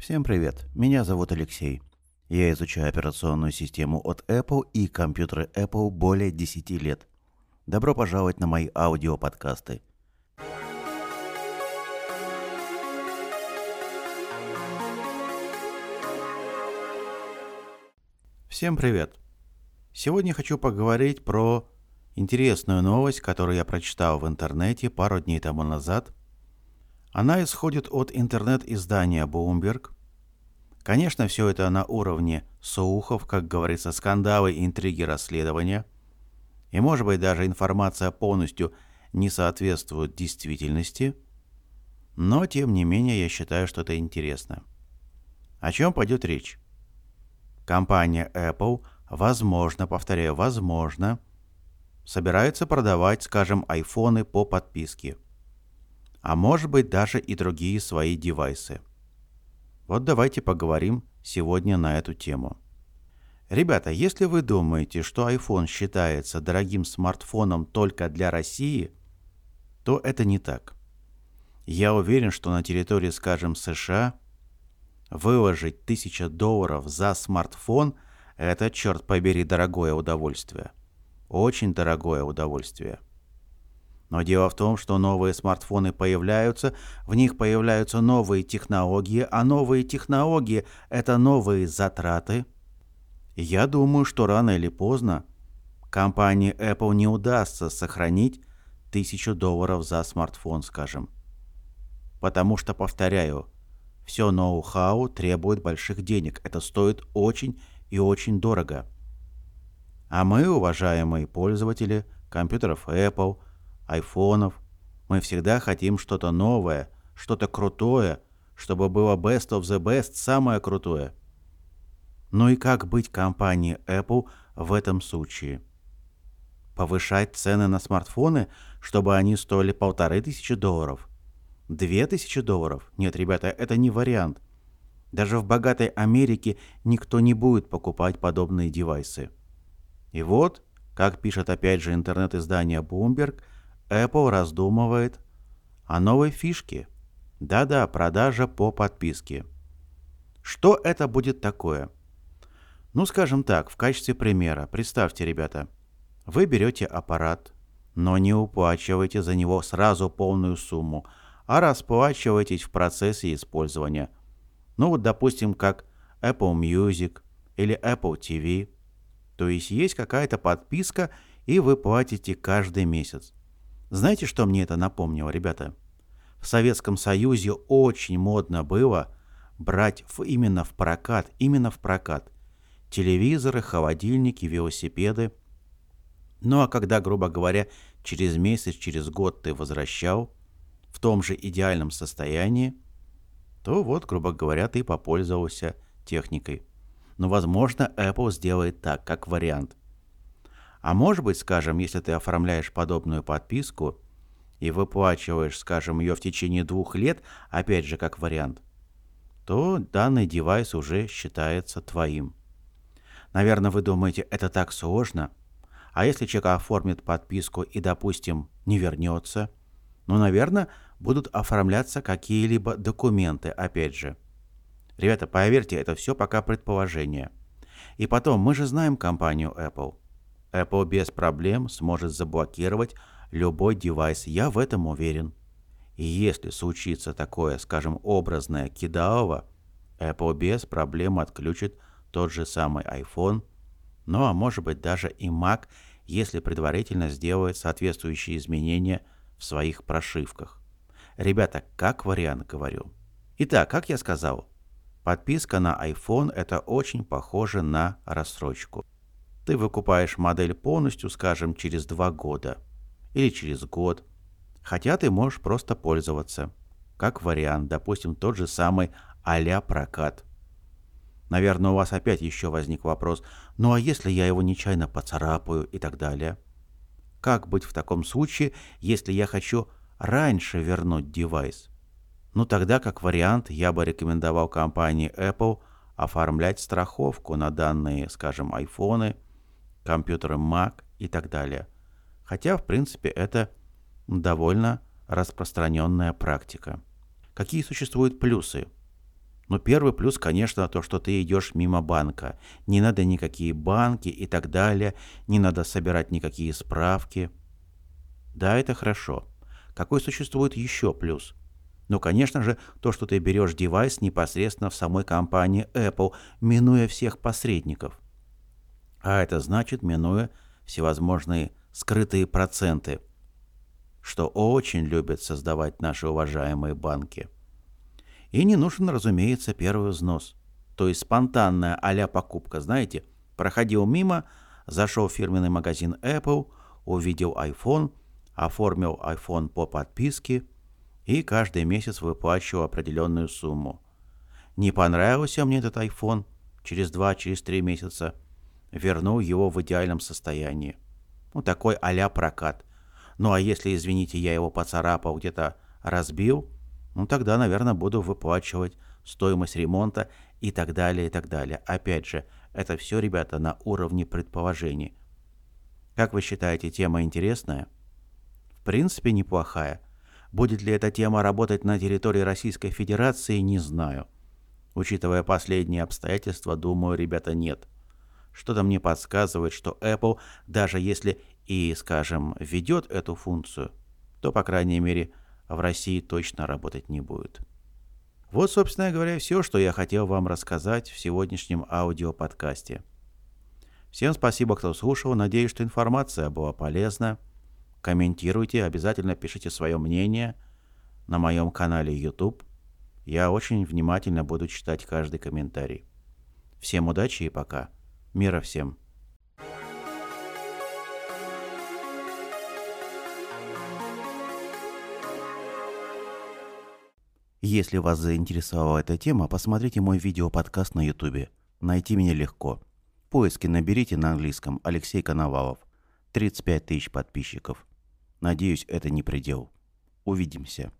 Всем привет, меня зовут Алексей. Я изучаю операционную систему от Apple и компьютеры Apple более 10 лет. Добро пожаловать на мои аудиоподкасты. Всем привет. Сегодня хочу поговорить про интересную новость, которую я прочитал в интернете пару дней тому назад. Она исходит от интернет-издания Bloomberg. Конечно, все это на уровне слухов, как говорится, скандалы, интриги, расследования. И может быть даже информация полностью не соответствует действительности. Но, тем не менее, я считаю, что это интересно. О чем пойдет речь? Компания Apple, возможно, повторяю, возможно, собирается продавать, скажем, айфоны по подписке. А может быть даже и другие свои девайсы. Вот давайте поговорим сегодня на эту тему. Ребята, если вы думаете, что iPhone считается дорогим смартфоном только для России, то это не так. Я уверен, что на территории, скажем, США выложить 1000 долларов за смартфон – это, черт побери, дорогое удовольствие. Очень дорогое удовольствие. Но дело в том, что новые смартфоны появляются, в них появляются новые технологии, а новые технологии – это новые затраты. Я думаю, что рано или поздно компании Apple не удастся сохранить тысячу долларов за смартфон, скажем. Потому что, повторяю, все ноу-хау требует больших денег. Это стоит очень и очень дорого. А мы, уважаемые пользователи компьютеров Apple, айфонов, мы всегда хотим что-то новое, что-то крутое, чтобы было best of the best, самое крутое. Ну и как быть компанией Apple в этом случае? Повышать цены на смартфоны, чтобы они стоили полторы тысячи долларов? Две тысячи долларов? Нет, ребята, это не вариант. Даже в богатой Америке никто не будет покупать подобные девайсы. И вот, как пишет опять же интернет-издание Bloomberg, Apple раздумывает о новой фишке. Да-да, продажа по подписке. Что это будет такое? Ну, скажем так, в качестве примера, представьте, ребята, вы берете аппарат, но не уплачиваете за него сразу полную сумму, а расплачиваетесь в процессе использования. Ну вот, допустим, как Apple Music или Apple TV – то есть есть какая-то подписка, и вы платите каждый месяц. Знаете, что мне это напомнило, ребята? В Советском Союзе очень модно было брать в, именно в прокат, именно в прокат телевизоры, холодильники, велосипеды. Ну а когда, грубо говоря, через месяц, через год ты возвращал в том же идеальном состоянии, то вот, грубо говоря, ты попользовался техникой но, возможно, Apple сделает так, как вариант. А может быть, скажем, если ты оформляешь подобную подписку и выплачиваешь, скажем, ее в течение двух лет, опять же, как вариант, то данный девайс уже считается твоим. Наверное, вы думаете, это так сложно? А если человек оформит подписку и, допустим, не вернется? Ну, наверное, будут оформляться какие-либо документы, опять же – Ребята, поверьте, это все пока предположение. И потом, мы же знаем компанию Apple. Apple без проблем сможет заблокировать любой девайс, я в этом уверен. И если случится такое, скажем, образное кидалово, Apple без проблем отключит тот же самый iPhone, ну а может быть даже и Mac, если предварительно сделает соответствующие изменения в своих прошивках. Ребята, как вариант говорю. Итак, как я сказал, Подписка на iPhone – это очень похоже на рассрочку. Ты выкупаешь модель полностью, скажем, через два года или через год, хотя ты можешь просто пользоваться. Как вариант, допустим, тот же самый а прокат. Наверное, у вас опять еще возник вопрос, ну а если я его нечаянно поцарапаю и так далее? Как быть в таком случае, если я хочу раньше вернуть девайс? Ну тогда, как вариант, я бы рекомендовал компании Apple оформлять страховку на данные, скажем, айфоны, компьютеры Mac и так далее. Хотя, в принципе, это довольно распространенная практика. Какие существуют плюсы? Но первый плюс, конечно, то, что ты идешь мимо банка. Не надо никакие банки и так далее, не надо собирать никакие справки. Да, это хорошо. Какой существует еще плюс? Ну, конечно же, то, что ты берешь девайс непосредственно в самой компании Apple, минуя всех посредников. А это значит, минуя всевозможные скрытые проценты, что очень любят создавать наши уважаемые банки. И не нужен, разумеется, первый взнос. То есть спонтанная а покупка, знаете, проходил мимо, зашел в фирменный магазин Apple, увидел iPhone, оформил iPhone по подписке и каждый месяц выплачивал определенную сумму. Не понравился мне этот iPhone, через два, через три месяца вернул его в идеальном состоянии. Ну, такой а прокат. Ну, а если, извините, я его поцарапал, где-то разбил – ну тогда, наверное, буду выплачивать стоимость ремонта и так далее, и так далее. Опять же, это все, ребята, на уровне предположений. Как вы считаете, тема интересная? В принципе, неплохая. Будет ли эта тема работать на территории Российской Федерации, не знаю. Учитывая последние обстоятельства, думаю, ребята, нет. Что-то мне подсказывает, что Apple, даже если и, скажем, ведет эту функцию, то, по крайней мере, в России точно работать не будет. Вот, собственно говоря, все, что я хотел вам рассказать в сегодняшнем аудиоподкасте. Всем спасибо, кто слушал. Надеюсь, что информация была полезна. Комментируйте, обязательно пишите свое мнение на моем канале YouTube. Я очень внимательно буду читать каждый комментарий. Всем удачи и пока. Мира всем. Если вас заинтересовала эта тема, посмотрите мой видео-подкаст на YouTube. Найти меня легко. В поиске наберите на английском Алексей Коновалов. 35 тысяч подписчиков. Надеюсь, это не предел. Увидимся.